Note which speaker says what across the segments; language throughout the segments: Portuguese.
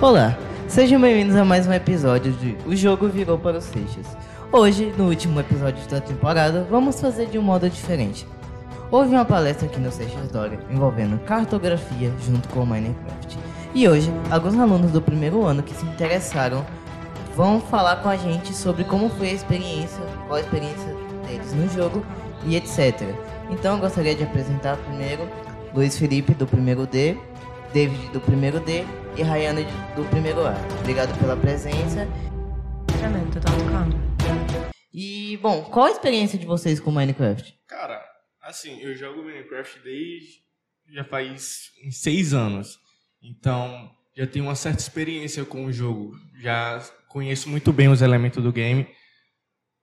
Speaker 1: Olá, sejam bem-vindos a mais um episódio de O Jogo Virou para os Seixas. Hoje, no último episódio da temporada, vamos fazer de um modo diferente. Houve uma palestra aqui no Seixas Dória envolvendo cartografia junto com Minecraft. E hoje, alguns alunos do primeiro ano que se interessaram vão falar com a gente sobre como foi a experiência, qual a experiência deles no jogo e etc. Então eu gostaria de apresentar primeiro Luiz Felipe do primeiro D, David do primeiro D e Rayane do primeiro A. Obrigado pela presença.
Speaker 2: Tremendo, tá tocando.
Speaker 1: E bom, qual a experiência de vocês com Minecraft?
Speaker 3: Cara, assim, eu jogo Minecraft desde já faz uns seis anos. Então, já tenho uma certa experiência com o jogo. Já conheço muito bem os elementos do game.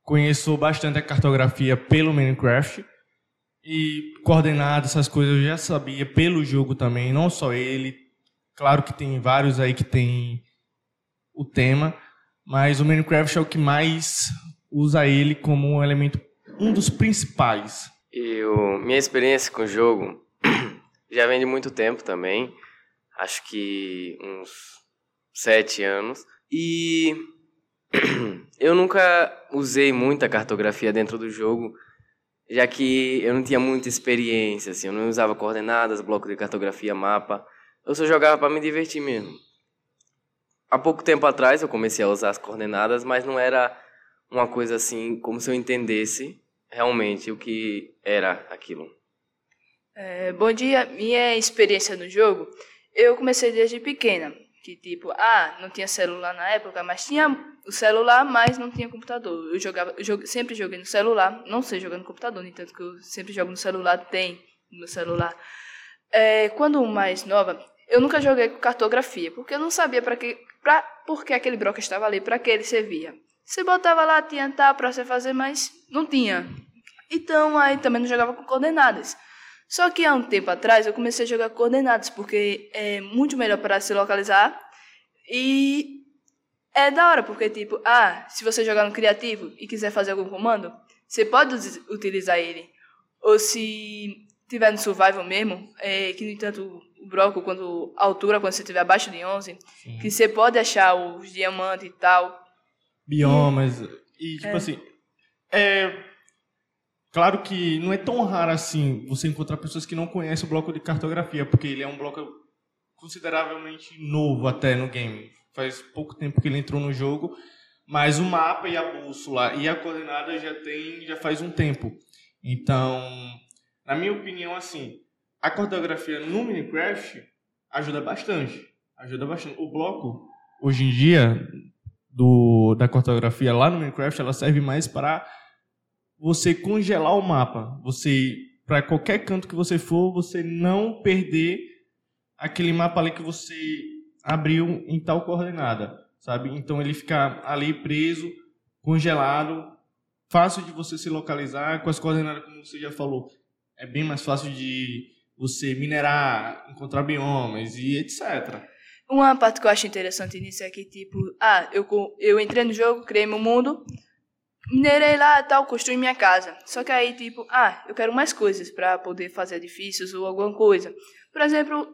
Speaker 3: Conheço bastante a cartografia pelo Minecraft. E coordenadas, essas coisas eu já sabia pelo jogo também, não só ele. Claro que tem vários aí que tem o tema, mas o Minecraft é o que mais usa ele como um elemento, um dos principais.
Speaker 4: Eu, minha experiência com o jogo já vem de muito tempo também, acho que uns sete anos. E eu nunca usei muita cartografia dentro do jogo, já que eu não tinha muita experiência, assim, eu não usava coordenadas, bloco de cartografia, mapa. Eu só jogava para me divertir mesmo. Há pouco tempo atrás eu comecei a usar as coordenadas, mas não era uma coisa assim como se eu entendesse realmente o que era aquilo.
Speaker 2: É, bom dia, minha experiência no jogo, eu comecei desde pequena, que tipo, ah, não tinha celular na época, mas tinha o celular, mas não tinha computador. Eu jogava, eu sempre joguei no celular, não sei jogar no computador, no entanto que eu sempre jogo no celular, tem no celular. É, quando mais nova, eu nunca joguei com cartografia, porque eu não sabia para que, pra, por que aquele bloco estava ali, para que ele servia. Você botava lá, tinha tal para você fazer, mas não tinha. Então aí também não jogava com coordenadas. Só que há um tempo atrás eu comecei a jogar coordenadas, porque é muito melhor para se localizar e é da hora, porque tipo, ah, se você jogar no criativo e quiser fazer algum comando, você pode utilizar ele. Ou se tiver no survival mesmo, é, que no entanto o bloco, quando a altura, quando você estiver abaixo de 11, Sim. que você pode achar os diamantes e tal.
Speaker 3: Biomas. E, tipo é. assim, é, Claro que não é tão raro assim você encontrar pessoas que não conhecem o bloco de cartografia, porque ele é um bloco consideravelmente novo até no game. Faz pouco tempo que ele entrou no jogo, mas o mapa e a bússola e a coordenada já tem já faz um tempo. Então, na minha opinião, assim, a cartografia no Minecraft ajuda bastante. Ajuda bastante. O bloco, hoje em dia, do, da cartografia lá no Minecraft, ela serve mais para você congelar o mapa. Você, para qualquer canto que você for, você não perder aquele mapa ali que você abriu em tal coordenada, sabe? Então ele fica ali preso, congelado, fácil de você se localizar com as coordenadas como você já falou. É bem mais fácil de você minerar, encontrar biomas e etc.
Speaker 2: Uma parte que eu acho interessante nisso é que, tipo, ah, eu, eu entrei no jogo, criei meu mundo, minerei lá tal, construí minha casa. Só que aí, tipo, ah, eu quero mais coisas para poder fazer edifícios ou alguma coisa. Por exemplo,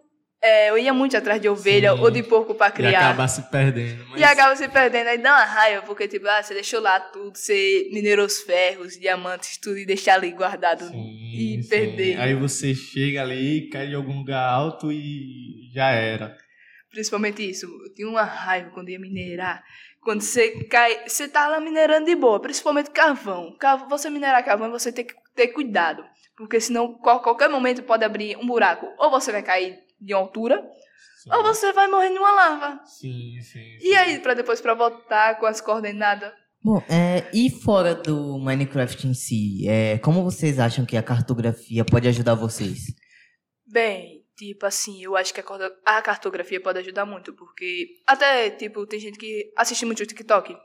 Speaker 2: é, eu ia muito atrás de ovelha Sim. ou de porco para criar. E
Speaker 3: acaba se perdendo.
Speaker 2: Mas... E acaba se perdendo. Aí dá uma raiva, porque, tipo, ah, você deixou lá tudo, você minerou os ferros, diamantes, tudo, e deixar ali guardado sim, e sim. perder.
Speaker 3: Aí você chega ali, cai de algum lugar alto e já era.
Speaker 2: Principalmente isso. Eu tinha uma raiva quando ia minerar. Quando você cai, você tá lá minerando de boa, principalmente carvão. Você minerar carvão, você tem que ter cuidado, porque senão qualquer momento pode abrir um buraco, ou você vai cair de altura, sim. ou você vai morrer numa lava.
Speaker 3: Sim, sim.
Speaker 2: sim. E aí para depois para voltar com as coordenadas
Speaker 1: Bom, é, e fora do Minecraft em si, é, como vocês acham que a cartografia pode ajudar vocês?
Speaker 2: Bem, Tipo assim, eu acho que a cartografia pode ajudar muito, porque até, tipo, tem gente que assiste muito o TikTok.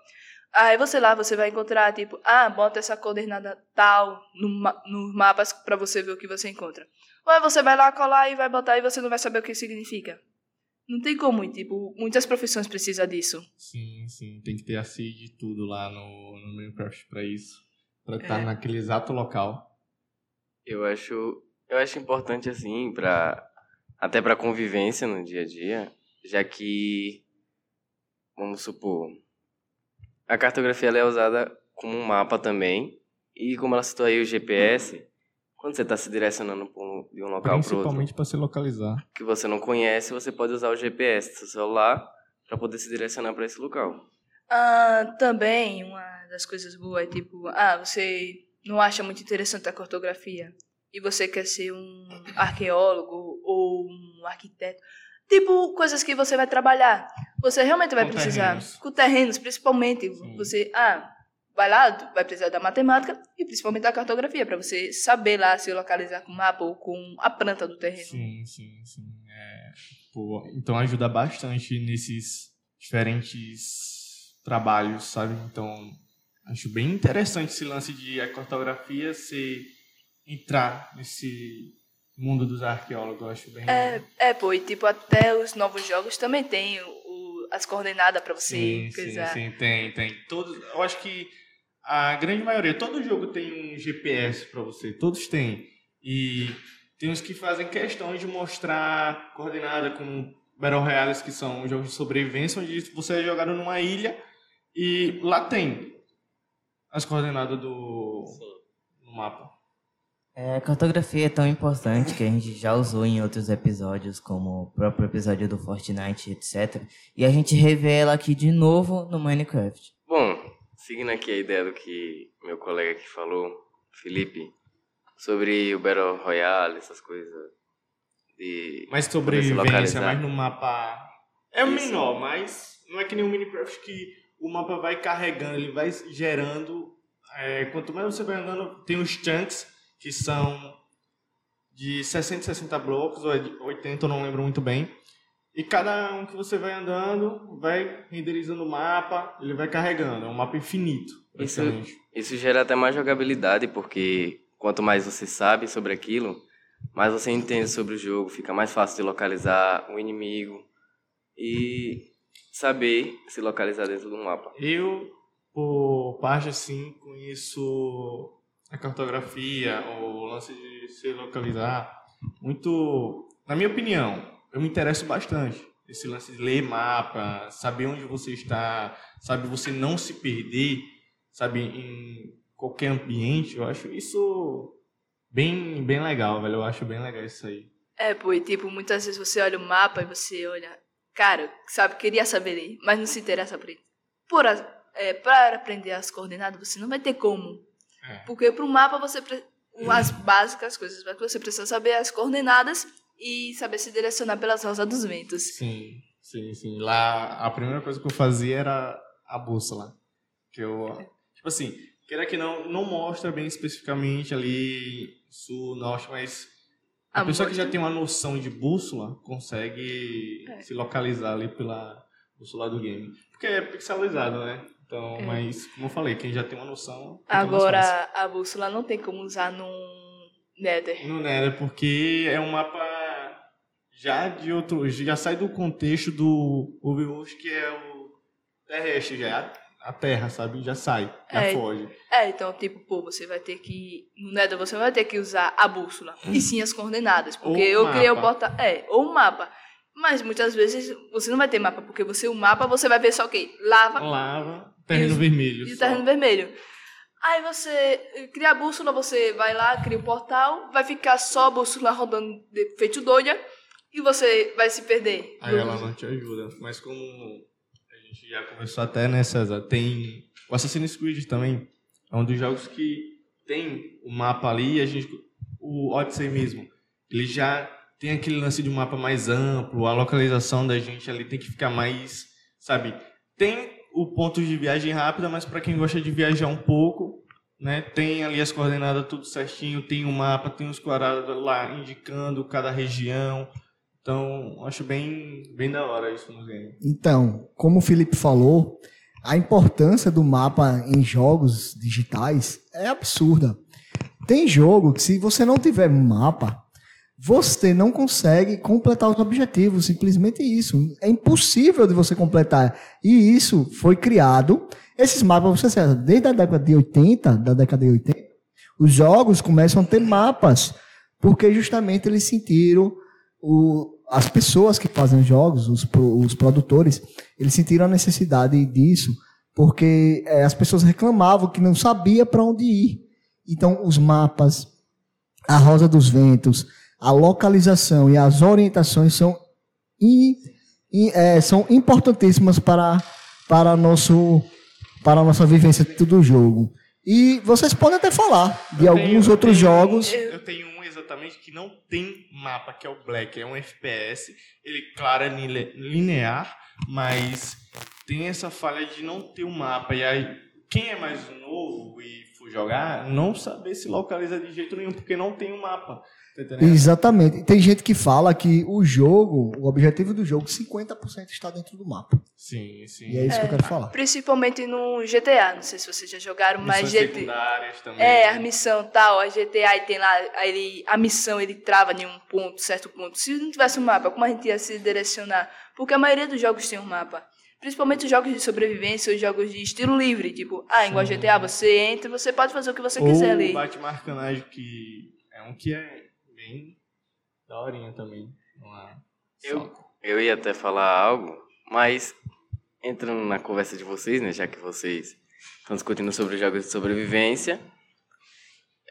Speaker 2: Aí você lá, você vai encontrar, tipo, ah, bota essa coordenada tal no, nos mapas para você ver o que você encontra. Ou aí você vai lá colar e vai botar e você não vai saber o que significa. Não tem como, tipo, muitas profissões precisam disso.
Speaker 3: Sim, sim, tem que ter a CID de tudo lá no, no Minecraft para isso, para estar é. naquele exato local.
Speaker 4: Eu acho, eu acho importante assim para até para convivência no dia a dia, já que vamos supor, a cartografia ela é usada como um mapa também, e como ela citou aí o GPS, quando você está se direcionando um, de um local para outro,
Speaker 3: Principalmente para se localizar.
Speaker 4: que você não conhece, você pode usar o GPS do seu celular para poder se direcionar para esse local.
Speaker 2: Ah, também, uma das coisas boas é tipo, ah, você não acha muito interessante a cartografia e você quer ser um arqueólogo um arquiteto. Tipo, coisas que você vai trabalhar. Você realmente vai
Speaker 3: Com
Speaker 2: precisar.
Speaker 3: terrenos.
Speaker 2: Com terrenos, principalmente.
Speaker 3: Sim.
Speaker 2: Você, ah, vai lá, vai precisar da matemática e principalmente da cartografia, para você saber lá se localizar com o mapa ou com a planta do terreno.
Speaker 3: Sim, sim, sim. É, pô, então ajuda bastante nesses diferentes trabalhos, sabe? Então, acho bem interessante esse lance de a cartografia se entrar nesse mundo dos arqueólogos, eu acho bem
Speaker 2: É, é, pô, e tipo, até os novos jogos também tem o, o- as coordenadas para você
Speaker 3: Sim, sim,
Speaker 2: coisar.
Speaker 3: sim, tem, tem. Todos, eu acho que a grande maioria, todo jogo tem um GPS para você, todos têm. E tem uns que fazem questão de mostrar coordenada com Battle Royales, que são jogos de sobrevivência, onde você é jogado numa ilha e lá tem as coordenadas do no mapa.
Speaker 1: É, a cartografia é tão importante que a gente já usou em outros episódios, como o próprio episódio do Fortnite, etc. E a gente revê ela aqui de novo no Minecraft.
Speaker 4: Bom, seguindo aqui a ideia do que meu colega aqui falou, Felipe, sobre o Battle Royale, essas coisas de
Speaker 3: Mas sobrevivência,
Speaker 4: localizar.
Speaker 3: mas no mapa. É o
Speaker 4: Isso.
Speaker 3: menor, mas não é que nem o Minecraft que o mapa vai carregando, ele vai gerando. é, quanto mais você vai andando, tem os chunks, que são de 60, 60 blocos, ou é de 80, eu não lembro muito bem. E cada um que você vai andando, vai renderizando o mapa, ele vai carregando. É um mapa infinito,
Speaker 4: Isso-. Isso gera até mais jogabilidade, porque quanto mais você sabe sobre aquilo, mais você entende sobre o jogo, fica mais fácil de localizar o inimigo e saber se localizar dentro do mapa.
Speaker 3: Eu, por parte assim, conheço a cartografia, o lance de se localizar, muito, na minha opinião, eu me interesso bastante. Esse lance de ler mapa, saber onde você está, sabe, você não se perder, sabe, em qualquer ambiente, eu acho isso bem, bem legal, velho. Eu acho bem legal isso aí.
Speaker 2: É, pô, e tipo, muitas vezes você olha o mapa e você olha, cara, sabe, queria saber ler, mas não se interessa por ele. Por, é, para aprender as coordenadas, você não vai ter como.
Speaker 3: É.
Speaker 2: Porque pro mapa você pre- as básicas coisas, mas você precisa saber as coordenadas e saber se direcionar pelas rosas dos ventos.
Speaker 3: Sim, sim, sim. Lá, a primeira coisa que eu fazia era a bússola. Que eu, tipo assim, queira que não, não mostra bem especificamente ali sul, norte, mas a
Speaker 2: Ah,
Speaker 3: pessoa que já tem uma noção de bússola consegue
Speaker 2: É.
Speaker 3: se localizar ali pela bússola do game. Porque é pixelizado, né? Então,
Speaker 2: É.
Speaker 3: mas, como eu falei, quem já tem uma noção.
Speaker 2: Agora, a bússola não tem como usar num Nether.
Speaker 3: Não era porque é um mapa já de outro, já sai do contexto do Overwatch que é o terrestre, já é a, a terra, sabe? Já sai, já
Speaker 2: É.
Speaker 3: foge.
Speaker 2: É, então, tipo, pô, você vai ter que. No Nether você não vai ter que usar a bússola, e sim as coordenadas. Porque
Speaker 3: Ou
Speaker 2: eu criei o
Speaker 3: mapa.
Speaker 2: porta. É, ou o mapa. Mas muitas vezes você não vai ter mapa, porque você, o mapa, você vai ver só o quê? Lava
Speaker 3: Lava, terreno
Speaker 2: Isso.
Speaker 3: vermelho.
Speaker 2: e o terreno vermelho. Aí você cria a bússola, você vai lá, cria o portal, vai ficar só a bússola rodando de, feito doida, e você vai se perder.
Speaker 3: Aí ela não te ajuda. Mas como a gente já conversou até, né, César? Tem o Assassin's Creed também. É um dos jogos que tem o mapa ali, a gente, o Odyssey mesmo. Ele já tem aquele lance de um mapa mais amplo, a localização da gente ali tem que ficar mais, sabe? Tem o ponto de viagem rápida, mas para quem gosta de viajar um pouco, né, tem ali as coordenadas tudo certinho, tem o mapa, tem os quadrados lá indicando cada região. Então, acho bem, bem da hora isso no game.
Speaker 5: Então, como o Felipe falou, a importância do mapa em jogos digitais é absurda. Tem jogo que se você não tiver um mapa, você não consegue completar os objetivos, simplesmente isso. É impossível de você completar. E isso foi criado, esses mapas, você sabe, desde a década de 80, da década de 80, os jogos começam a ter mapas, porque justamente eles sentiram o, as pessoas que fazem os jogos, os, os produtores, eles sentiram a necessidade disso porque é, as pessoas reclamavam que não sabia para onde ir. Então, os mapas, a Rosa dos Ventos, a localização e as orientações são, é, são importantíssimas para, para, nosso, para a nossa vivência do jogo. E vocês podem até falar de
Speaker 3: Eu
Speaker 5: alguns
Speaker 3: tenho-
Speaker 5: outros
Speaker 3: tenho
Speaker 5: jogos.
Speaker 3: eu tenho um exatamente que não tem mapa, que é o Black. É um FPS. Ele, claro, é line- linear, mas tem essa falha de não ter um mapa. E aí, quem é mais novo e for jogar, não saber se localiza de jeito nenhum, porque não tem um mapa. Tá?
Speaker 5: Exatamente. Tem gente que fala que o jogo, o objetivo do jogo, 50% está dentro do mapa.
Speaker 3: Sim, sim.
Speaker 5: E é isso que eu quero falar.
Speaker 2: Principalmente no GTA, não sei se vocês já jogaram, mas
Speaker 3: Missões
Speaker 2: GTA.
Speaker 3: secundárias também.
Speaker 2: É, a missão tal, a GTA e tem lá, ele, a missão ele trava em um ponto, certo ponto. Se não tivesse um mapa, como a gente ia se direcionar? Porque a maioria dos jogos tem um mapa. Principalmente os jogos de sobrevivência, os jogos de estilo livre, tipo, ah, igual GTA, você entra, você pode fazer o que você quiser
Speaker 3: Ou
Speaker 2: ali.
Speaker 3: Batman Arcanage, que é um que é bem daorinha também. É
Speaker 4: Eu, eu ia até falar algo, mas entrando na conversa de vocês, né, já que vocês estão discutindo sobre jogos de sobrevivência,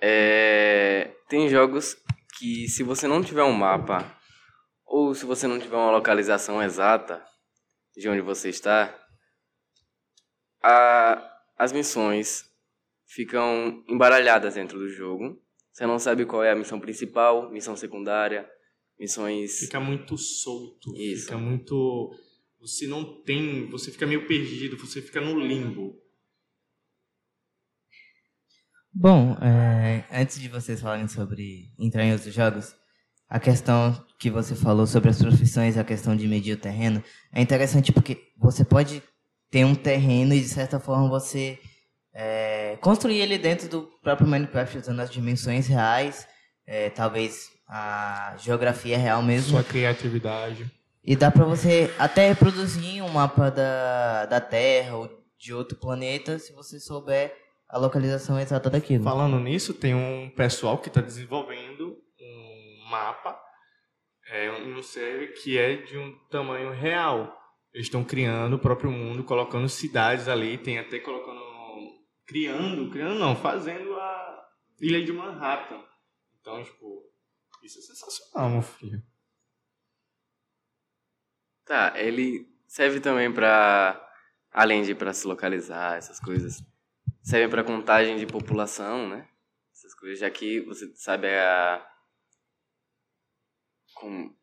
Speaker 4: é, tem jogos que se você não tiver um mapa ou se você não tiver uma localização exata de onde você está, a- as missões ficam embaralhadas dentro do jogo. Você não sabe qual é a missão principal, missão secundária, missões
Speaker 3: Fica muito solto.
Speaker 4: Isso.
Speaker 3: Fica muito. Você não tem. Você fica meio perdido, você fica no limbo.
Speaker 1: Bom, é, antes de vocês falarem sobre entrar em outros jogos, a questão que você falou sobre as profissões, a questão de medir o terreno, é interessante porque você pode ter um terreno e de certa forma você é, construir ele dentro do próprio Minecraft usando as dimensões reais, é, talvez a geografia real mesmo.
Speaker 3: Sua criatividade.
Speaker 1: E dá pra você até reproduzir um mapa da, da Terra ou de outro planeta se você souber a localização exata daquilo.
Speaker 3: Falando nisso, tem um pessoal que está desenvolvendo um mapa é, um server que é de um tamanho real. Eles estão criando o próprio mundo, colocando cidades ali, tem até colocando. Criando, criando não, fazendo a ilha de Manhattan. Então, tipo, isso é sensacional, meu filho.
Speaker 4: Tá, ele serve também pra. Além de pra se localizar, essas coisas. Serve pra contagem de população, né? Essas coisas, já que você sabe a. Com...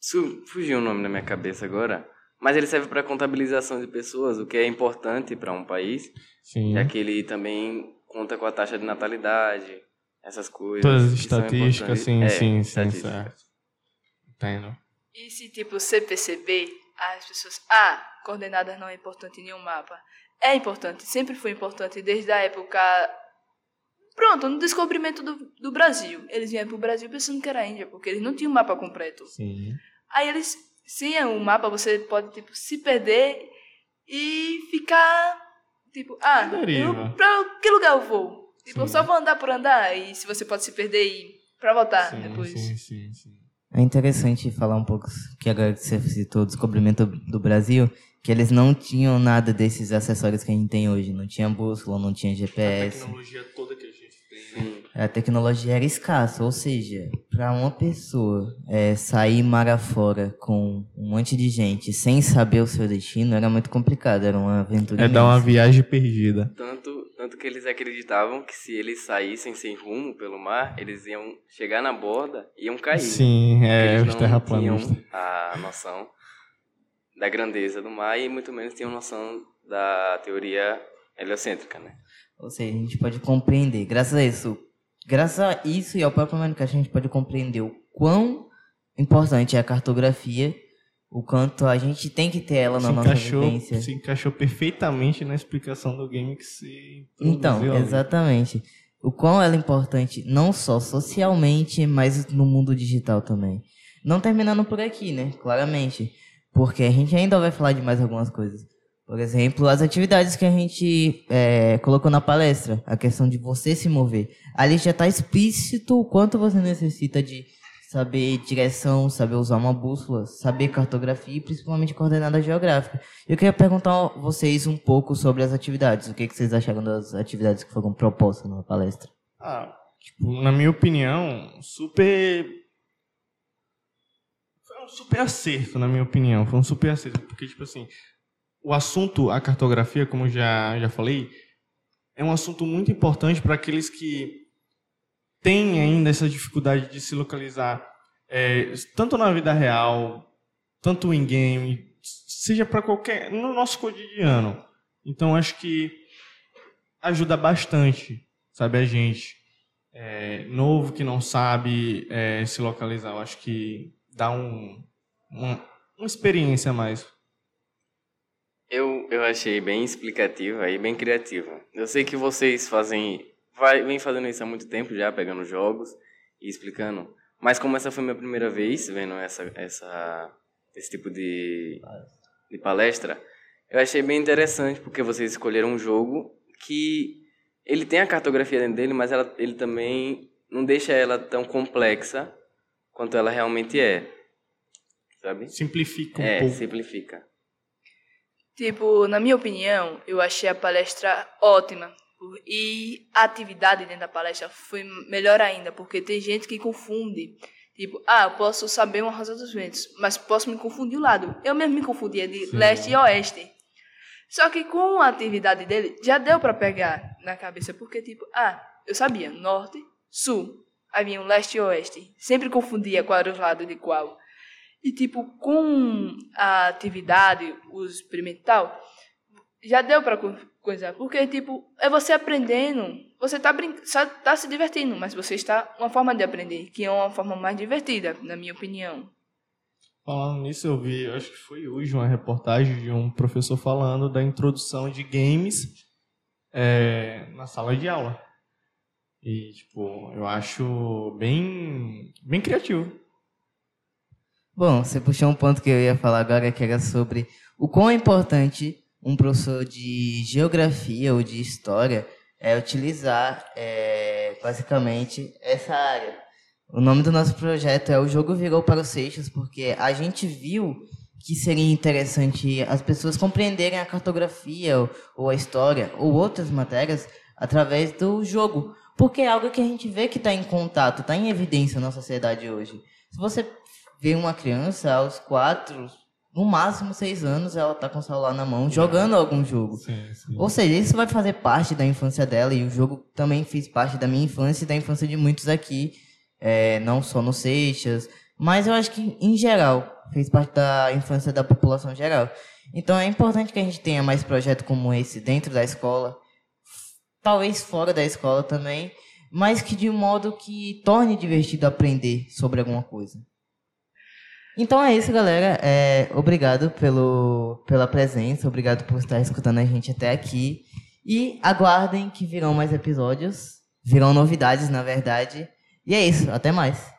Speaker 4: Su- Fugiu o nome da minha cabeça agora. Mas ele serve pra contabilização de pessoas, o que é importante pra um país,
Speaker 3: Sim.
Speaker 4: já que ele também conta com a taxa de natalidade, essas coisas.
Speaker 3: Todas as
Speaker 4: são
Speaker 3: estatísticas, sim,
Speaker 4: É,
Speaker 3: sim, sim, certo. Entendo.
Speaker 2: E se, tipo, você perceber, as pessoas. Ah, coordenadas não é importante em nenhum mapa. É importante, sempre foi importante, desde a época. Pronto, no descobrimento do, do Brasil. Eles vieram pro Brasil pensando que era a Índia, porque eles não tinham um mapa completo.
Speaker 3: Sim.
Speaker 2: Aí eles, sem um mapa, você pode, tipo, se perder e ficar, tipo, ah,
Speaker 3: Deriva.
Speaker 2: eu, pra que lugar eu vou? Tipo, eu
Speaker 3: Sim.
Speaker 2: só vou andar por andar, e se você pode se perder e pra voltar
Speaker 3: sim,
Speaker 2: depois.
Speaker 3: sim, sim, sim.
Speaker 1: É interessante falar um pouco, que agora que você citou o descobrimento do Brasil, que eles não tinham nada desses acessórios que a gente tem hoje. Não tinha bússola, não tinha
Speaker 3: A
Speaker 1: GPS.
Speaker 3: tecnologia toda que a gente tem.
Speaker 4: Sim.
Speaker 1: A tecnologia era escassa, ou seja, para uma pessoa é, sair mar afora com um monte de gente sem saber o seu destino era muito complicado, era uma aventura
Speaker 3: É dar uma
Speaker 1: imensa.
Speaker 3: viagem perdida.
Speaker 4: Tanto, tanto que eles acreditavam que se eles saíssem sem rumo pelo mar, eles iam chegar na borda e iam cair.
Speaker 3: Sim, é, os
Speaker 4: não tinham
Speaker 3: terraplanistas.
Speaker 4: a noção da grandeza do mar e muito menos tinham noção da teoria heliocêntrica, né?
Speaker 1: Ou seja, a gente pode compreender, graças a isso, graças a isso e ao próprio Minecraft, a gente pode compreender o quão importante é a cartografia, o quanto a gente tem que ter ela na
Speaker 3: se
Speaker 1: nossa vivência.
Speaker 3: se encaixou perfeitamente na explicação do game que se
Speaker 1: Então,
Speaker 3: ali.
Speaker 1: exatamente. O quão ela é importante, não só socialmente, mas no mundo digital também. Não terminando por aqui, né? Claramente. Porque a gente ainda vai falar de mais algumas coisas. Por exemplo, as atividades que a gente é, colocou na palestra. A questão de você se mover. Ali já está explícito o quanto você necessita de saber direção, saber usar uma bússola, saber cartografia e principalmente coordenada geográfica. Eu queria perguntar a vocês um pouco sobre as atividades. O que, que vocês acharam das atividades que foram propostas na palestra?
Speaker 3: Ah, tipo, na minha opinião, super. Foi um super acerto, na minha opinião. Foi um super acerto. Porque, tipo assim, o assunto, a cartografia, como já, já falei, é um assunto muito importante para aqueles que têm ainda essa dificuldade de se localizar, é, tanto na vida real, tanto em game, seja para qualquer. no nosso cotidiano. Então, acho que ajuda bastante, sabe, a gente. É, novo que não sabe é, se localizar. Eu acho que dá um, uma, uma experiência a mais.
Speaker 4: Eu, eu achei bem explicativa e bem criativa. Eu sei que vocês fazem, vai, vem fazendo isso há muito tempo já, pegando jogos e explicando. Mas como essa foi minha primeira vez vendo essa, essa, esse tipo de, de palestra, eu achei bem interessante porque vocês escolheram um jogo que ele tem a cartografia dentro dele, mas ela, ele também não deixa ela tão complexa quanto ela realmente é. Sabe?
Speaker 3: Simplifica um
Speaker 4: é,
Speaker 3: pouco.
Speaker 4: simplifica.
Speaker 2: Tipo, na minha opinião, eu achei a palestra ótima. E a atividade dentro da palestra foi melhor ainda, porque tem gente que confunde. Tipo, ah, eu posso saber uma rosa dos ventos, mas posso me confundir o lado. Eu mesmo me confundia de
Speaker 3: Sim.
Speaker 2: leste e oeste. Só que com a atividade dele, já deu para pegar na cabeça, porque tipo, ah, eu sabia norte, sul, havia um leste e oeste. Sempre confundia qual era os lados de qual. E tipo, com a atividade, o experimental, já deu para coisar, porque tipo, é você aprendendo, você tá brin tá se divertindo, mas você está uma forma de aprender, que é uma forma mais divertida, na minha opinião.
Speaker 3: Falando nisso, eu vi, eu acho que foi hoje uma reportagem de um professor falando da introdução de games é, na sala de aula. E, tipo, eu acho bem, bem criativo.
Speaker 1: Bom, você puxou um ponto que eu ia falar agora, que era sobre o quão é importante um professor de geografia ou de história é utilizar, é, basicamente, essa área. O nome do nosso projeto é O Jogo Virou para os Seixas, porque a gente viu que seria interessante as pessoas compreenderem a cartografia ou, ou a história ou outras matérias através do jogo. Porque é algo que a gente vê que está em contato, está em evidência na sociedade hoje. Se você vê uma criança aos quatro, no máximo seis anos, ela está com o celular na mão, jogando algum jogo.
Speaker 3: Sim, sim.
Speaker 1: Ou seja, isso vai fazer parte da infância dela e o jogo também fez parte da minha infância e da infância de muitos aqui, é, não só no Seixas, mas eu acho que em geral fez parte da infância da população geral. Então é importante que a gente tenha mais projetos como esse dentro da escola, talvez fora da escola também, mas que de um modo que torne divertido aprender sobre alguma coisa. Então é isso, galera. É, obrigado pelo, pela presença, obrigado por estar escutando a gente até aqui. E aguardem que virão mais episódios. Virão novidades, na verdade. E é isso, até mais.